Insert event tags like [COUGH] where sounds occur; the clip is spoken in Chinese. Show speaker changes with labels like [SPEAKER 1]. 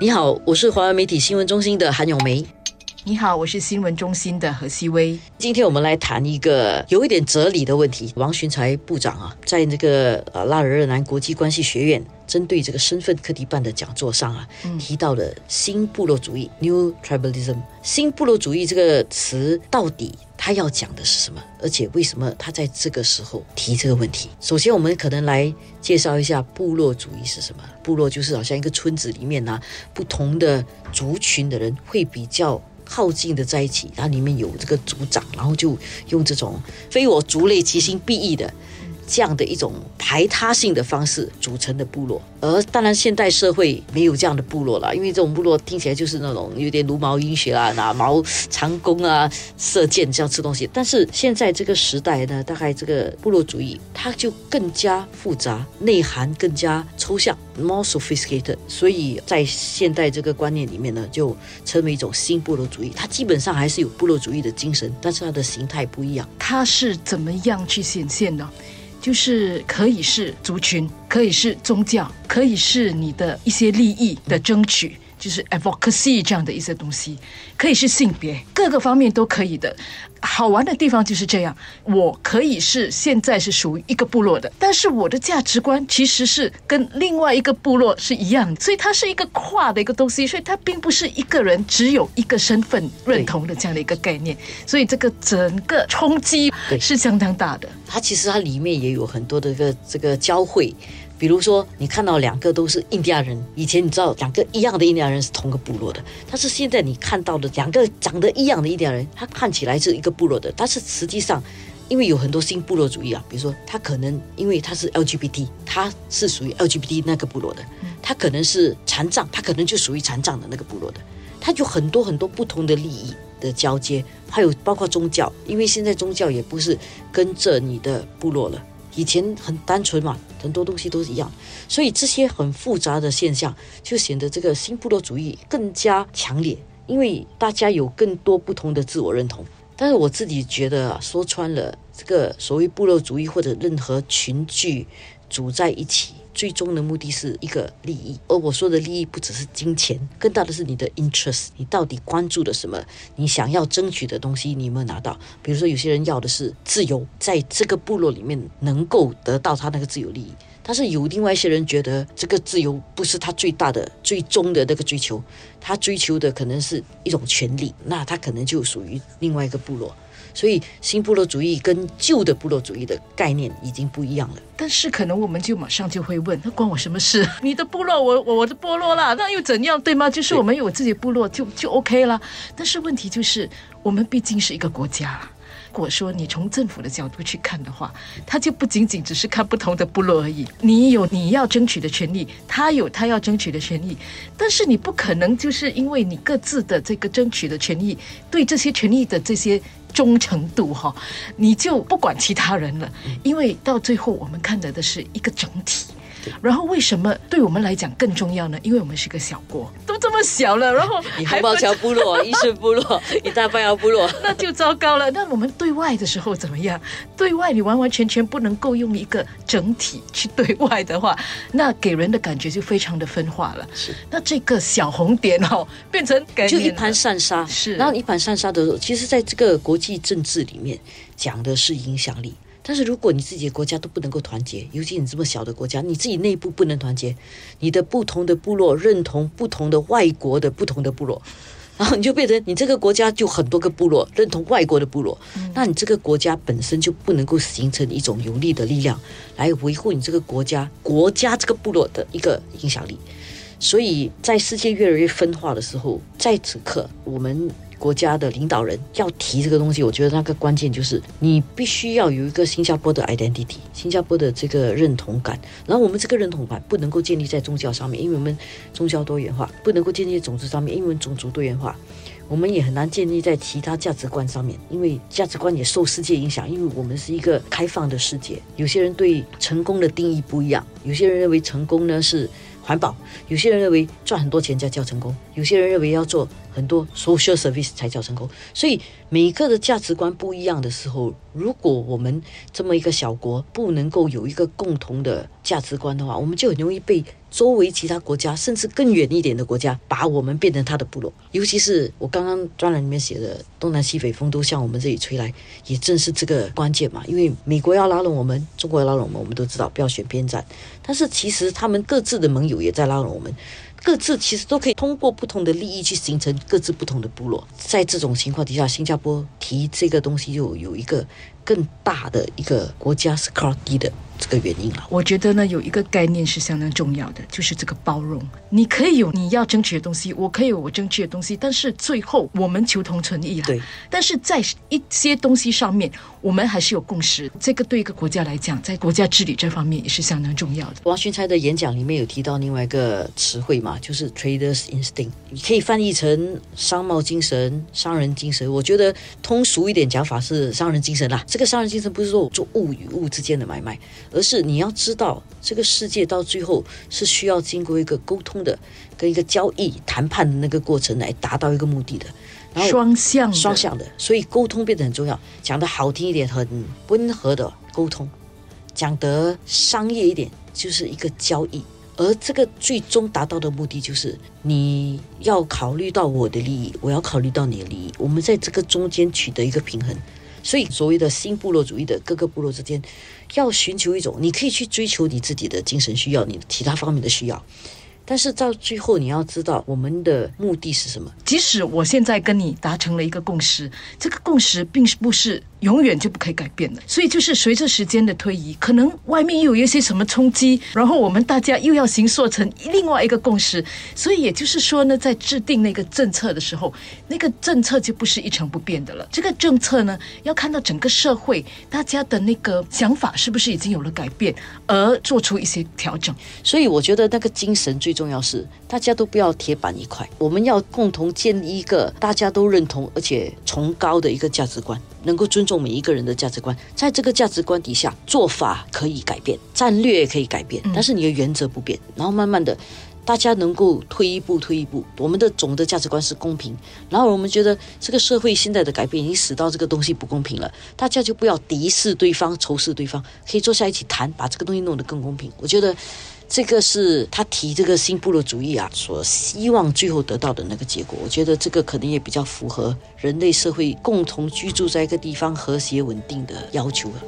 [SPEAKER 1] 你好，我是华为媒体新闻中心的韩永梅。
[SPEAKER 2] 你好，我是新闻中心的何希薇。
[SPEAKER 1] 今天我们来谈一个有一点哲理的问题。王寻才部长啊，在那个呃拉尔热南国际关系学院针对这个身份课题办的讲座上啊，提到了新部落主义 （New Tribalism）。新部落主义这个词到底他要讲的是什么？而且为什么他在这个时候提这个问题？首先，我们可能来介绍一下部落主义是什么。部落就是好像一个村子里面呢，不同的族群的人会比较。耗尽的在一起，它里面有这个族长，然后就用这种非我族类，其心必异的。这样的一种排他性的方式组成的部落，而当然现代社会没有这样的部落了，因为这种部落听起来就是那种有点茹毛饮血啊，拿毛长弓啊，射箭这样吃东西。但是现在这个时代呢，大概这个部落主义它就更加复杂，内涵更加抽象，more sophisticated。所以在现代这个观念里面呢，就成为一种新部落主义。它基本上还是有部落主义的精神，但是它的形态不一样。
[SPEAKER 2] 它是怎么样去显现呢？就是可以是族群，可以是宗教，可以是你的一些利益的争取。就是 advocacy 这样的一些东西，可以是性别，各个方面都可以的。好玩的地方就是这样，我可以是现在是属于一个部落的，但是我的价值观其实是跟另外一个部落是一样的，所以它是一个跨的一个东西，所以它并不是一个人只有一个身份认同的这样的一个概念，所以这个整个冲击是相当大的。
[SPEAKER 1] 它其实它里面也有很多的个这个交汇。比如说，你看到两个都是印第安人，以前你知道两个一样的印第安人是同个部落的，但是现在你看到的两个长得一样的印第安人，他看起来是一个部落的，但是实际上，因为有很多新部落主义啊，比如说他可能因为他是 LGBT，他是属于 LGBT 那个部落的，他可能是残障，他可能就属于残障的那个部落的，他有很多很多不同的利益的交接，还有包括宗教，因为现在宗教也不是跟着你的部落了。以前很单纯嘛，很多东西都是一样，所以这些很复杂的现象就显得这个新部落主义更加强烈，因为大家有更多不同的自我认同。但是我自己觉得啊，说穿了，这个所谓部落主义或者任何群聚组在一起。最终的目的是一个利益，而我说的利益不只是金钱，更大的是你的 interest，你到底关注的什么？你想要争取的东西，你有没有拿到？比如说，有些人要的是自由，在这个部落里面能够得到他那个自由利益，但是有另外一些人觉得这个自由不是他最大的、最终的那个追求，他追求的可能是一种权利，那他可能就属于另外一个部落。所以新部落主义跟旧的部落主义的概念已经不一样了。
[SPEAKER 2] 但是可能我们就马上就会问：那关我什么事？你的部落，我我我的部落啦，那又怎样，对吗？就是我们有自己部落就就 OK 了。但是问题就是，我们毕竟是一个国家。如果说你从政府的角度去看的话，他就不仅仅只是看不同的部落而已。你有你要争取的权利，他有他要争取的权利，但是你不可能就是因为你各自的这个争取的权利，对这些权利的这些。忠诚度哈，你就不管其他人了，因为到最后我们看到的是一个整体。然后为什么对我们来讲更重要呢？因为我们是个小国，都这么小了，然后 [LAUGHS]
[SPEAKER 1] 你红包桥部落、[LAUGHS] 伊顺部落、[LAUGHS] 一大半窑部落，
[SPEAKER 2] 那就糟糕了。那我们对外的时候怎么样？对外你完完全全不能够用一个整体去对外的话，那给人的感觉就非常的分化了。
[SPEAKER 1] 是，
[SPEAKER 2] 那这个小红点哦，变成
[SPEAKER 1] 就一盘散沙。
[SPEAKER 2] 是，
[SPEAKER 1] 然后一盘散沙的时候，其实在这个国际政治里面讲的是影响力。但是如果你自己的国家都不能够团结，尤其你这么小的国家，你自己内部不能团结，你的不同的部落认同不同的外国的不同的部落，[LAUGHS] 然后你就变成你这个国家就很多个部落认同外国的部落，那你这个国家本身就不能够形成一种有力的力量来维护你这个国家国家这个部落的一个影响力。所以在世界越来越分化的时候，在此刻我们。国家的领导人要提这个东西，我觉得那个关键就是你必须要有一个新加坡的 identity，新加坡的这个认同感。然后我们这个认同感不能够建立在宗教上面，因为我们宗教多元化；不能够建立在种族上面，因为种族多元化。我们也很难建立在其他价值观上面，因为价值观也受世界影响。因为我们是一个开放的世界，有些人对成功的定义不一样，有些人认为成功呢是环保，有些人认为赚很多钱才叫成功，有些人认为要做。很多 social service 才叫成功。所以每个的价值观不一样的时候，如果我们这么一个小国不能够有一个共同的价值观的话，我们就很容易被周围其他国家，甚至更远一点的国家，把我们变成他的部落。尤其是我刚刚专栏里面写的“东南西北风都向我们这里吹来”，也正是这个关键嘛。因为美国要拉拢我们，中国要拉拢我们，我们都知道不要选边站。但是其实他们各自的盟友也在拉拢我们。各自其实都可以通过不同的利益去形成各自不同的部落。在这种情况底下，新加坡提这个东西就有一个更大的一个国家是 c r o w d 的这个原因了。
[SPEAKER 2] 我觉得呢，有一个概念是相当重要的，就是这个包容。你可以有你要争取的东西，我可以有我争取的东西，但是最后我们求同存异了。
[SPEAKER 1] 对。
[SPEAKER 2] 但是在一些东西上面，我们还是有共识。这个对一个国家来讲，在国家治理这方面也是相当重要的。
[SPEAKER 1] 王勋才的演讲里面有提到另外一个词汇嘛？就是 traders instinct，你可以翻译成商贸精神、商人精神。我觉得通俗一点讲法是商人精神啦。这个商人精神不是说做物与物之间的买卖，而是你要知道这个世界到最后是需要经过一个沟通的、跟一个交易谈判的那个过程来达到一个目的的。
[SPEAKER 2] 然后双向
[SPEAKER 1] 双向的，所以沟通变得很重要。讲的好听一点，很温和的沟通；讲得商业一点，就是一个交易。而这个最终达到的目的，就是你要考虑到我的利益，我要考虑到你的利益，我们在这个中间取得一个平衡。所以，所谓的新部落主义的各个部落之间，要寻求一种，你可以去追求你自己的精神需要，你其他方面的需要。但是到最后，你要知道我们的目的是什么。
[SPEAKER 2] 即使我现在跟你达成了一个共识，这个共识并不是永远就不可以改变的。所以就是随着时间的推移，可能外面又有一些什么冲击，然后我们大家又要形塑成另外一个共识。所以也就是说呢，在制定那个政策的时候，那个政策就不是一成不变的了。这个政策呢，要看到整个社会大家的那个想法是不是已经有了改变，而做出一些调整。
[SPEAKER 1] 所以我觉得那个精神最。重要是大家都不要铁板一块，我们要共同建立一个大家都认同而且崇高的一个价值观，能够尊重每一个人的价值观。在这个价值观底下，做法可以改变，战略也可以改变，但是你的原则不变。然后慢慢的，大家能够退一步，退一步。我们的总的价值观是公平。然后我们觉得这个社会现在的改变已经使到这个东西不公平了，大家就不要敌视对方、仇视对方，可以坐下一起谈，把这个东西弄得更公平。我觉得。这个是他提这个新部落主义啊，所希望最后得到的那个结果。我觉得这个可能也比较符合人类社会共同居住在一个地方和谐稳定的要求啊。